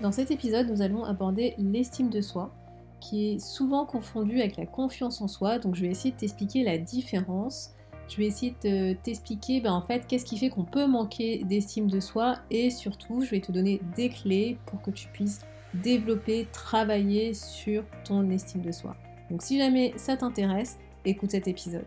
Dans cet épisode, nous allons aborder l'estime de soi, qui est souvent confondue avec la confiance en soi. Donc je vais essayer de t'expliquer la différence. Je vais essayer de t'expliquer ben, en fait qu'est-ce qui fait qu'on peut manquer d'estime de soi et surtout je vais te donner des clés pour que tu puisses développer, travailler sur ton estime de soi. Donc si jamais ça t'intéresse, écoute cet épisode.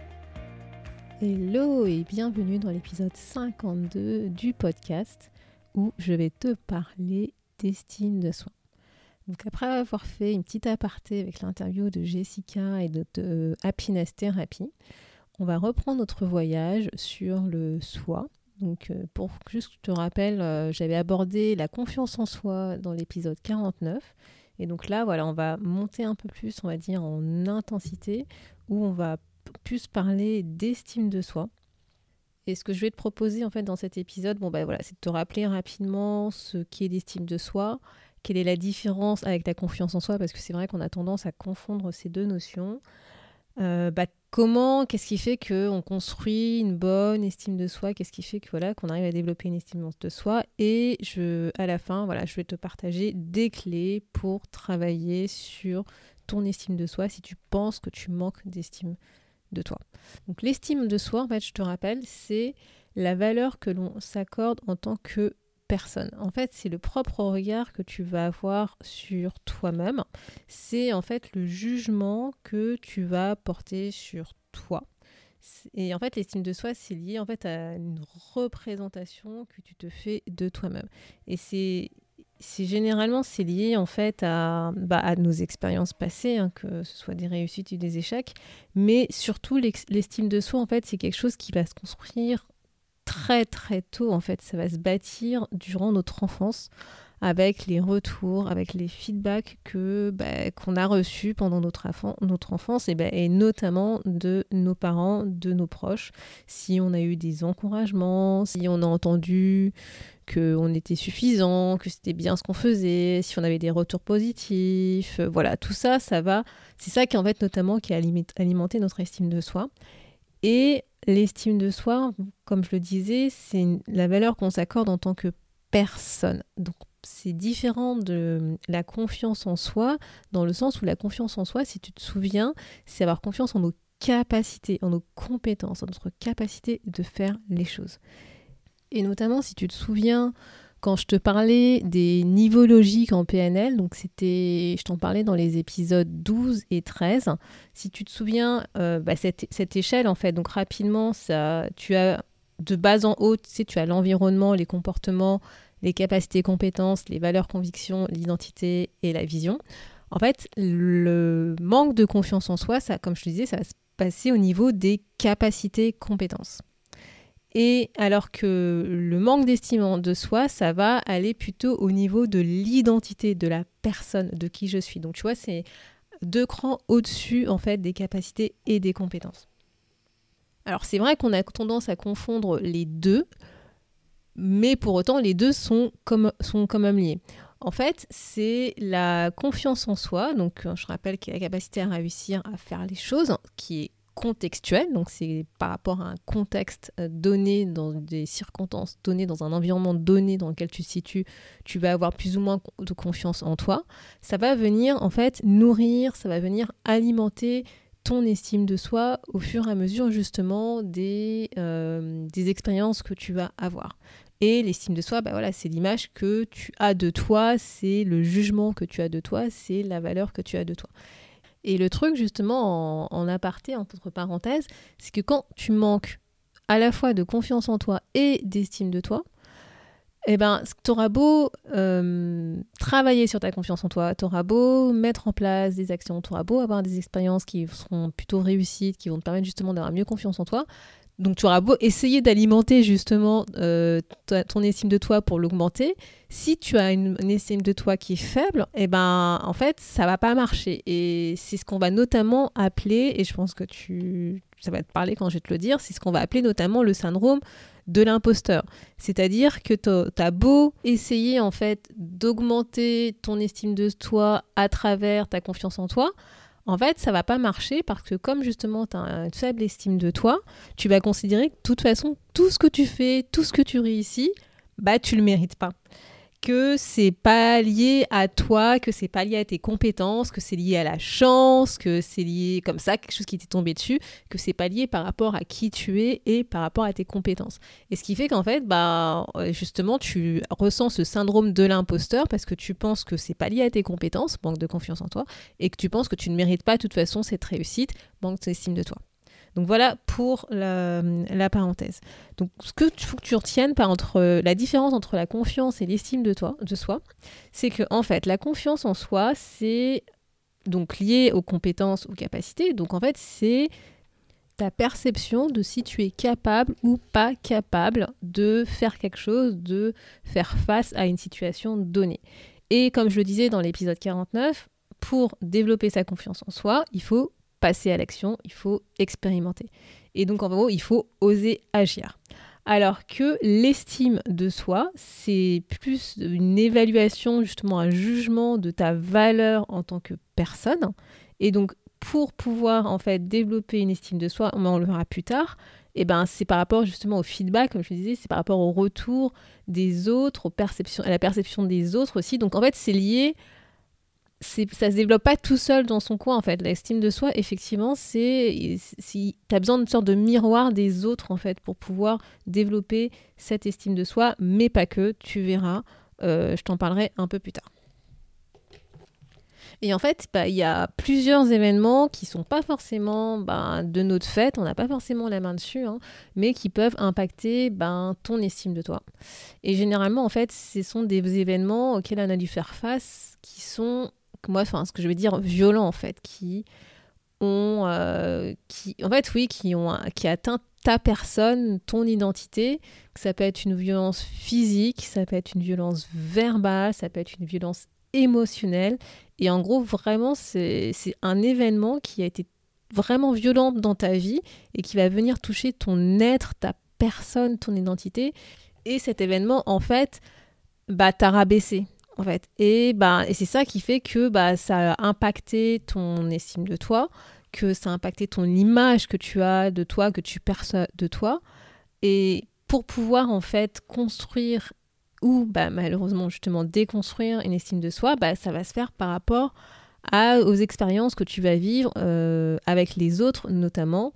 Hello et bienvenue dans l'épisode 52 du podcast où je vais te parler d'estime de soi. Donc après avoir fait une petite aparté avec l'interview de Jessica et de, Happiness Therapy, on va reprendre notre voyage sur le soi. Donc euh, pour juste que je te rappelle, euh, j'avais abordé la confiance en soi dans l'épisode 49. Et donc là, voilà, on va monter un peu plus, on va dire, en intensité, où on va plus parler d'estime de soi. Et ce que je vais te proposer en fait dans cet épisode, bon bah voilà, c'est de te rappeler rapidement ce qu'est l'estime de soi, quelle est la différence avec la confiance en soi, parce que c'est vrai qu'on a tendance à confondre ces deux notions. Euh, bah, comment, qu'est-ce qui fait qu'on construit une bonne estime de soi, qu'est-ce qui fait que voilà qu'on arrive à développer une estime de soi, et je, à la fin, voilà, je vais te partager des clés pour travailler sur ton estime de soi si tu penses que tu manques d'estime de toi. Donc l'estime de soi, en fait, je te rappelle, c'est la valeur que l'on s'accorde en tant que personne. En fait, c'est le propre regard que tu vas avoir sur toi-même. C'est en fait le jugement que tu vas porter sur toi. Et en fait, l'estime de soi, c'est lié en fait à une représentation que tu te fais de toi-même. Et c'est c'est généralement c'est lié en fait à, bah, à nos expériences passées, hein, que ce soit des réussites ou des échecs, mais surtout l'estime de soi en fait c'est quelque chose qui va se construire très très tôt en fait, ça va se bâtir durant notre enfance avec les retours, avec les feedbacks que bah, qu'on a reçus pendant notre, notre enfance et, bah, et notamment de nos parents, de nos proches. Si on a eu des encouragements, si on a entendu qu'on était suffisant, que c'était bien ce qu'on faisait, si on avait des retours positifs, euh, voilà, tout ça, ça va. C'est ça qui en fait notamment qui a alimenté notre estime de soi. Et l'estime de soi, comme je le disais, c'est la valeur qu'on s'accorde en tant que personne. Donc c'est différent de la confiance en soi, dans le sens où la confiance en soi, si tu te souviens, c'est avoir confiance en nos capacités, en nos compétences, en notre capacité de faire les choses. Et notamment, si tu te souviens, quand je te parlais des niveaux logiques en PNL, donc c'était, je t'en parlais dans les épisodes 12 et 13, si tu te souviens, euh, bah, cette, cette, échelle, en fait, donc rapidement, ça, tu as de bas en haut, tu tu as l'environnement, les comportements, les capacités, compétences, les valeurs, convictions, l'identité et la vision. En fait, le manque de confiance en soi, ça, comme je te disais, ça va se passer au niveau des capacités, compétences. Et alors que le manque d'estime de soi, ça va aller plutôt au niveau de l'identité de la personne, de qui je suis. Donc tu vois, c'est deux crans au-dessus en fait des capacités et des compétences. Alors c'est vrai qu'on a tendance à confondre les deux, mais pour autant les deux sont, comme, sont quand même liés. En fait, c'est la confiance en soi, donc je rappelle qu'il y a la capacité à réussir à faire les choses, qui est contextuel, donc c'est par rapport à un contexte euh, donné, dans des circonstances données, dans un environnement donné dans lequel tu te situes, tu vas avoir plus ou moins de confiance en toi. Ça va venir en fait nourrir, ça va venir alimenter ton estime de soi au fur et à mesure justement des, euh, des expériences que tu vas avoir. Et l'estime de soi, bah voilà, c'est l'image que tu as de toi, c'est le jugement que tu as de toi, c'est la valeur que tu as de toi. Et le truc, justement, en, aparté, entre parenthèses, c'est que quand tu manques à la fois de confiance en toi et d'estime de toi, eh ben, tu auras beau euh, travailler sur ta confiance en toi, tu auras beau mettre en place des actions, tu auras beau avoir des expériences qui seront plutôt réussites, qui vont te permettre justement d'avoir mieux confiance en toi. Donc tu auras beau essayer d'alimenter justement euh, ton estime de toi pour l'augmenter. Si tu as une, estime de toi qui est faible, eh ben en fait ça va pas marcher. Et c'est ce qu'on va notamment appeler, et je pense que tu, ça va te parler quand je vais te le dire, c'est ce qu'on va appeler notamment le syndrome de l'imposteur. C'est-à-dire que tu as beau essayer en fait d'augmenter ton estime de toi à travers ta confiance en toi, en fait, ça va pas marcher parce que comme justement tu as une faible estime de toi, tu vas considérer que de toute façon, tout ce que tu fais, tout ce que tu réussis, bah tu le mérites pas que c'est pas lié à toi, que c'est pas lié à tes compétences, que c'est lié à la chance, que c'est lié comme ça, quelque chose qui t'est tombé dessus, que c'est pas lié par rapport à qui tu es et par rapport à tes compétences. Et ce qui fait qu'en fait, bah, euh, justement, tu ressens ce syndrome de l'imposteur parce que tu penses que c'est pas lié à tes compétences, manque de confiance en toi, et que tu penses que tu ne mérites pas de toute façon cette réussite, manque d'estime de toi. Donc voilà pour la, parenthèse. Donc ce que faut que tu retiennes par entre la différence entre la confiance et l'estime de toi, de soi, c'est que en fait la confiance en soi c'est donc lié aux compétences, aux capacités. Donc en fait c'est ta perception de si tu es capable ou pas capable de faire quelque chose, de faire face à une situation donnée. Et comme je le disais dans l'épisode 49, pour développer sa confiance en soi, il faut passer à l'action, il faut expérimenter. Et donc en gros, il faut oser agir. Alors que l'estime de soi, c'est plus une évaluation, justement un jugement de ta valeur en tant que personne. Et donc pour pouvoir en fait développer une estime de soi, on le verra plus tard, et eh ben c'est par rapport justement au feedback, comme je disais, c'est par rapport au retour des autres, aux perceptions, à la perception des autres aussi. Donc en fait, c'est lié ça se développe pas tout seul dans son coin en fait. L'estime de soi, effectivement, c'est si tu as besoin d'une sorte de miroir des autres en fait pour pouvoir développer cette estime de soi, mais pas que. Tu verras, euh, je t'en parlerai un peu plus tard. Et en fait, bah, il y a plusieurs événements qui sont pas forcément bah, de notre fait, on n'a pas forcément la main dessus, hein, mais qui peuvent impacter ben, ton estime de toi. Et généralement, en fait, ce sont des événements auxquels on a dû faire face qui sont moi, enfin, ce que je veux dire, violents en fait, qui ont, euh, qui, en fait, oui, qui ont, qui atteint ta personne, ton identité. Ça peut être une violence physique, ça peut être une violence verbale, ça peut être une violence émotionnelle. Et en gros, vraiment, c'est un événement qui a été vraiment violent dans ta vie et qui va venir toucher ton être, ta personne, ton identité. Et cet événement, en fait, bah, t'a rabaissé Et, bah, et c'est ça qui fait que bah, ça a impacté ton estime de toi, que ça a impacté ton image que tu as de toi, que tu perçois de toi. Et pour pouvoir en fait construire ou bah, malheureusement justement déconstruire une estime de soi, bah, ça va se faire par rapport à, aux expériences que tu vas vivre euh, avec les autres notamment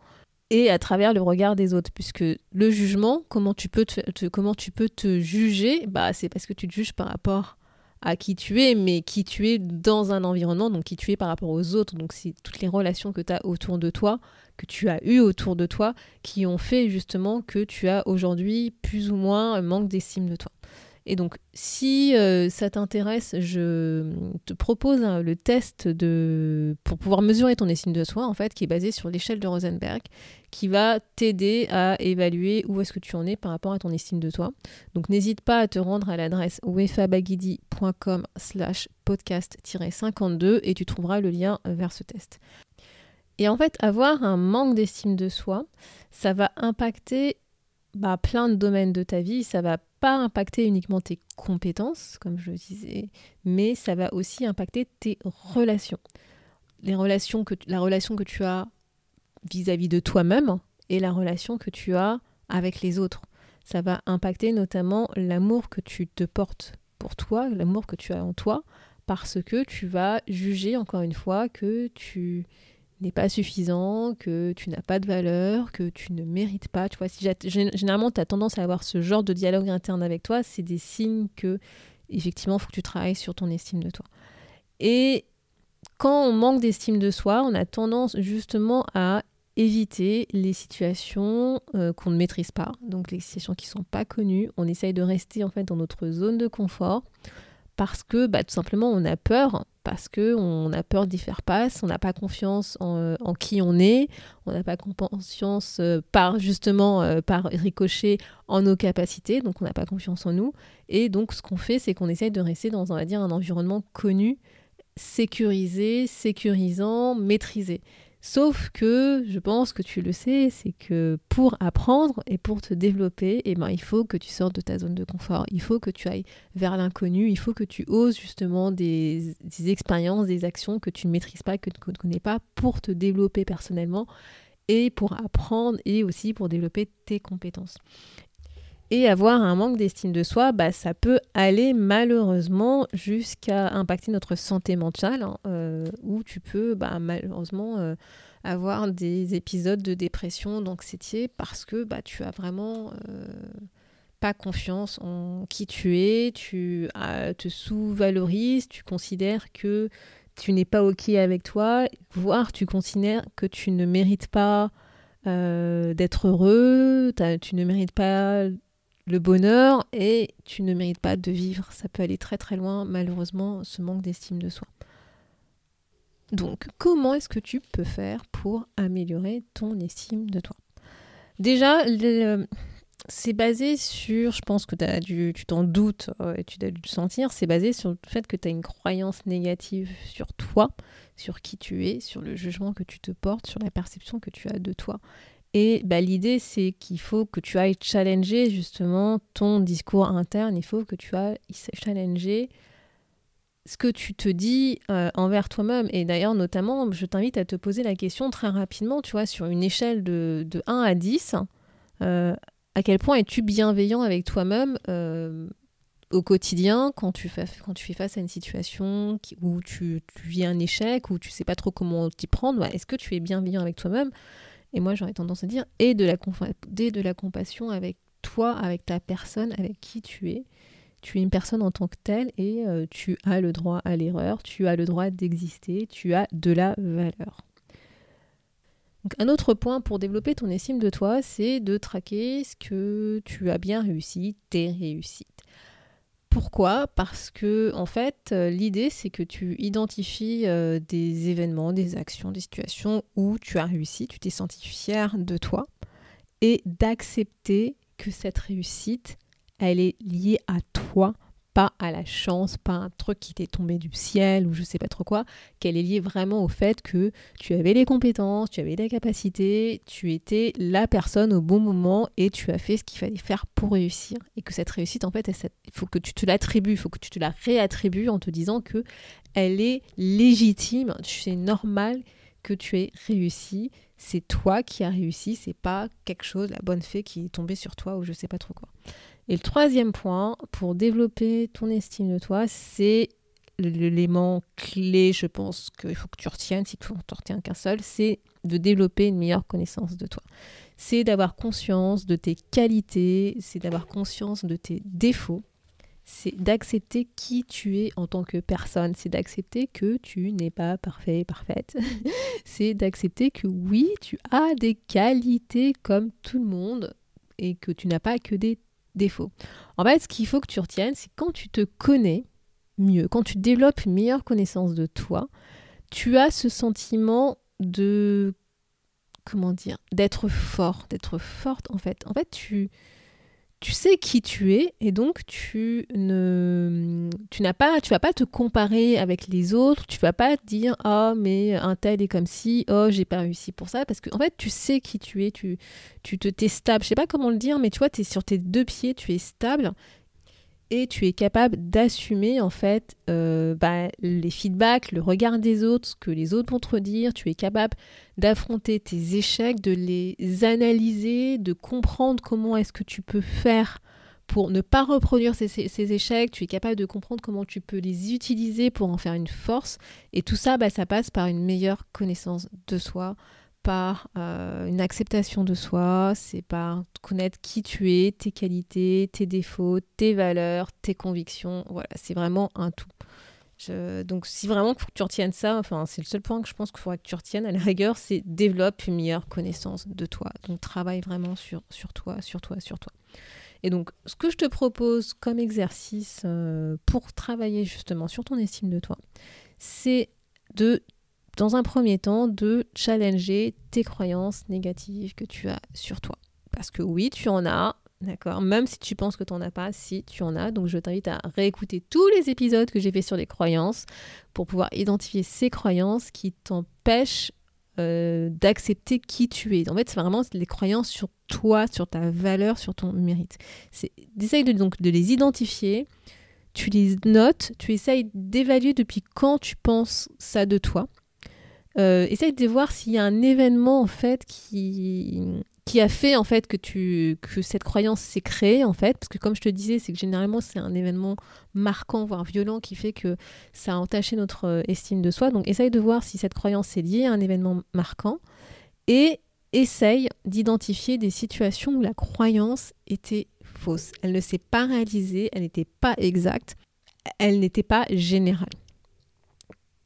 et à travers le regard des autres puisque le jugement comment tu peux te, comment tu peux te juger bah c'est parce que tu te juges par rapport à qui tu es, mais qui tu es dans un environnement, donc qui tu es par rapport aux autres. Donc c'est toutes les relations que tu as autour de toi, que tu as eues autour de toi, qui ont fait justement que tu as aujourd'hui plus ou moins un manque d'estime de toi. Et donc, si euh, ça t'intéresse, je te propose hein, le test pour pouvoir mesurer ton estime de soi, en fait, qui est basé sur l'échelle de Rosenberg, qui va t'aider à évaluer où est-ce que tu en es par rapport à ton estime de toi. Donc, n'hésite pas à te rendre à l'adresse wefabagidi.com slash podcast-52 et tu trouveras le lien vers ce test. Et en fait, avoir un manque d'estime de soi, ça va impacter bah, plein de domaines de ta vie. Ça va pas impacter uniquement tes compétences, comme je le disais, mais ça va aussi impacter tes relations. Les relations que, la relation que tu as vis-à-vis de toi-même et la relation que tu as avec les autres. Ça va impacter notamment l'amour que tu te portes pour toi, l'amour que tu as en toi, parce que tu vas juger encore une fois que tu n'est pas suffisant, que tu n'as pas de valeur, que tu ne mérites pas. Tu vois, si généralement tu as tendance à avoir ce genre de dialogue interne avec toi, c'est des signes que effectivement, il faut que tu travailles sur ton estime de toi. Et quand on manque d'estime de soi, on a tendance justement à éviter les situations euh, qu'on ne maîtrise pas, donc les situations qui ne sont pas connues. On essaye de rester en fait dans notre zone de confort parce que bah, tout simplement on a peur, parce qu'on a peur d'y faire face, on n'a pas confiance en, euh, qui on est, on n'a pas confiance euh, par justement par ricochet en nos capacités, donc on n'a pas confiance en nous. Et donc ce qu'on fait, c'est qu'on essaye de rester dans on va dire un environnement connu, sécurisé, sécurisant, maîtrisé. Sauf que je pense que tu le sais, c'est que pour apprendre et pour te développer, eh ben, il faut que tu sortes de ta zone de confort, il faut que tu ailles vers l'inconnu, il faut que tu oses justement des, expériences, des actions que tu ne maîtrises pas, que tu ne connais pas, pour te développer personnellement et pour apprendre et aussi pour développer tes compétences. Et avoir un manque d'estime de soi, bah, ça peut aller malheureusement jusqu'à impacter notre santé mentale, hein, euh, où tu peux bah, malheureusement euh, avoir des épisodes de dépression, d'anxiété, parce que bah, tu as vraiment euh, pas confiance en qui tu es, tu te sous-valorises, tu considères que tu n'es pas OK avec toi, voire tu considères que tu ne mérites pas d'être heureux, tu ne mérites pas le bonheur et tu ne mérites pas de vivre. Ça peut aller très très loin, malheureusement, ce manque d'estime de soi. Donc, comment est-ce que tu peux faire pour améliorer ton estime de toi? Déjà, c'est basé sur, je pense que as tu t'en doutes euh, et tu as dû le sentir, c'est basé sur le fait que tu as une croyance négative sur toi, sur qui tu es, sur le jugement que tu te portes, sur la perception que tu as de toi. Et bah, l'idée, c'est qu'il faut que tu ailles challenger justement ton discours interne. Il faut que tu ailles challenger ce que tu te dis euh, envers toi-même. Et d'ailleurs, notamment, je t'invite à te poser la question très rapidement, tu vois, sur une échelle de, 1 à 10, euh, à quel point es-tu bienveillant avec toi-même euh, au quotidien quand tu, fais, quand tu fais face à une situation où tu, vis un échec, où tu sais pas trop comment t'y prendre Est-ce que tu es bienveillant avec toi-même? Et moi, j'aurais tendance à dire, et de la, de la compassion avec toi, avec ta personne, avec qui tu es. Tu es une personne en tant que telle et euh, tu as le droit à l'erreur, tu as le droit d'exister, tu as de la valeur. Un autre point pour développer ton estime de toi, c'est de traquer ce que tu as bien réussi, tes réussites. Pourquoi? Parce que en fait, euh, l'idée c'est que tu identifies euh, des événements, des actions, des situations où tu as réussi, tu t'es senti fier de toi et d'accepter que cette réussite, elle est liée à toi pas à la chance, pas un truc qui t'est tombé du ciel ou je sais pas trop quoi, qu'elle est liée vraiment au fait que tu avais les compétences, tu avais la capacité, tu étais la personne au bon moment et tu as fait ce qu'il fallait faire pour réussir. Et que cette réussite, en fait, il faut que tu te l'attribues, il faut que tu te la réattribues en te disant que elle est légitime, c'est normal que tu aies réussi, c'est toi qui as réussi, c'est pas quelque chose, la bonne fée qui est tombée sur toi ou je sais pas trop quoi. Et le troisième point, pour développer ton estime de toi, c'est l'élément clé, je pense qu'il faut que tu retiennes, si tu n'en retiens qu'un seul, c'est de développer une meilleure connaissance de toi. C'est d'avoir conscience de tes qualités, c'est d'avoir conscience de tes défauts, c'est d'accepter qui tu es en tant que personne, c'est d'accepter que tu n'es pas parfait, parfaite, c'est d'accepter que oui, tu as des qualités comme tout le monde et que tu n'as pas que des défaut. En fait, ce qu'il faut que tu retiennes, c'est quand tu te connais mieux, quand tu développes une meilleure connaissance de toi, tu as ce sentiment de comment dire, d'être fort, d'être forte en fait. En fait, tu tu sais qui tu es et donc tu ne tu n'as pas tu vas pas te comparer avec les autres. Tu vas pas dire oh mais un tel est comme si oh j'ai pas réussi pour ça parce que en fait tu sais qui tu es. Tu tu te t'es stable. Je sais pas comment le dire mais tu vois tu es sur tes deux pieds tu es stable et tu es capable d'assumer en fait euh, bah, les feedbacks, le regard des autres, ce que les autres vont te dire. Tu es capable d'affronter tes échecs, de les analyser, de comprendre comment est-ce que tu peux faire pour ne pas reproduire ces, échecs. Tu es capable de comprendre comment tu peux les utiliser pour en faire une force. Et tout ça, bah, ça passe par une meilleure connaissance de soi, par euh, une acceptation de soi, c'est par connaître qui tu es, tes qualités, tes défauts, tes valeurs, tes convictions. Voilà, c'est vraiment un tout. donc si vraiment faut que tu retiennes ça, enfin c'est le seul point que je pense qu'il faudra que tu retiennes à la rigueur, c'est développe une meilleure connaissance de toi. Donc travaille vraiment sur, sur toi, sur toi, sur toi. Et donc ce que je te propose comme exercice euh, pour travailler justement sur ton estime de toi, c'est de, dans un premier temps, de challenger tes croyances négatives que tu as sur toi. Parce que oui, tu en as, D'accord Même si tu penses que tu n'en as pas, si tu en as. Donc je t'invite à réécouter tous les épisodes que j'ai fait sur les croyances pour pouvoir identifier ces croyances qui t'empêchent euh, d'accepter qui tu es. En fait, c'est vraiment les croyances sur toi, sur ta valeur, sur ton mérite. De, donc de les identifier, tu les notes, tu essayes d'évaluer depuis quand tu penses ça de toi. Euh, essaye de voir s'il y a un événement en fait qui, qui a fait en fait que tu que cette croyance s'est créée en fait. Parce que comme je te disais c'est que généralement c'est un événement marquant voire violent qui fait que ça a entaché notre euh, estime de soi. Donc essaye de voir si cette croyance est liée à un événement marquant et essaye d'identifier des situations où la croyance était fausse. Elle ne s'est pas réalisée elle n'était pas exacte elle n'était pas générale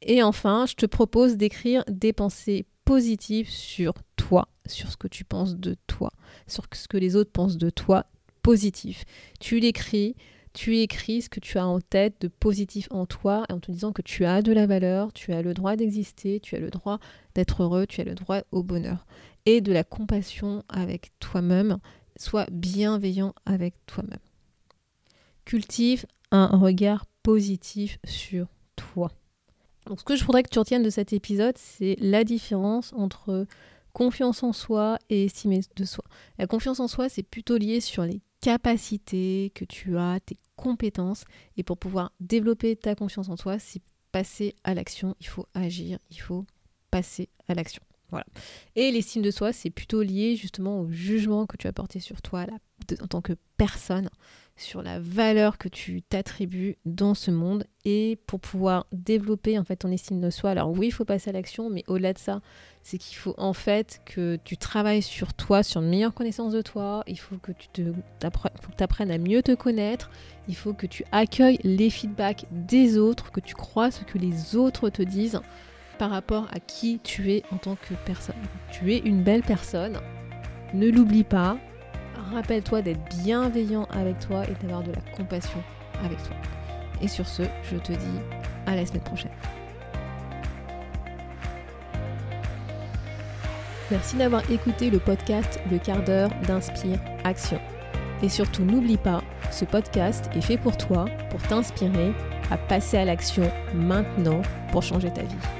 et enfin je te propose d'écrire des pensées positives sur toi sur ce que tu penses de toi, sur ce que les autres pensent de toi, positif. Tu l'écris, tu écris ce que tu as en tête de positif en toi en te disant que tu as de la valeur, tu as le droit d'exister, tu as le droit d'être heureux, tu as le droit au bonheur. Et de la compassion avec toi-même, sois bienveillant avec toi-même. Cultive un regard positif sur toi. Donc ce que je voudrais que tu retiennes de cet épisode, c'est la différence entre confiance en soi et estime de soi. La confiance en soi, c'est plutôt lié sur les capacités que tu as, tes compétences. Et pour pouvoir développer ta confiance en soi, c'est passer à l'action. Il faut agir, il faut passer à l'action. Et l'estime de soi, c'est plutôt lié justement au jugement que tu as porté sur toi en tant que personne sur la valeur que tu t'attribues dans ce monde et pour pouvoir développer en fait ton estime de soi. Alors oui, il faut passer à l'action, mais au-delà de ça, c'est qu'il faut en fait que tu travailles sur toi, sur une meilleure connaissance de toi. Il faut que tu te, apprennes à mieux te connaître. Il faut que tu accueilles les feedbacks des autres, que tu crois ce que les autres te disent par rapport à qui tu es en tant que personne. Tu es une belle personne. Ne l'oublie pas, rappelle-toi d'être bienveillant avec toi et d'avoir de la compassion avec toi. Et sur ce, je te dis à la semaine prochaine. Merci d'avoir écouté le podcast Le quart d'heure d'Inspire Action. Et surtout, n'oublie pas, ce podcast est fait pour toi, pour t'inspirer à passer à l'action maintenant pour changer ta vie.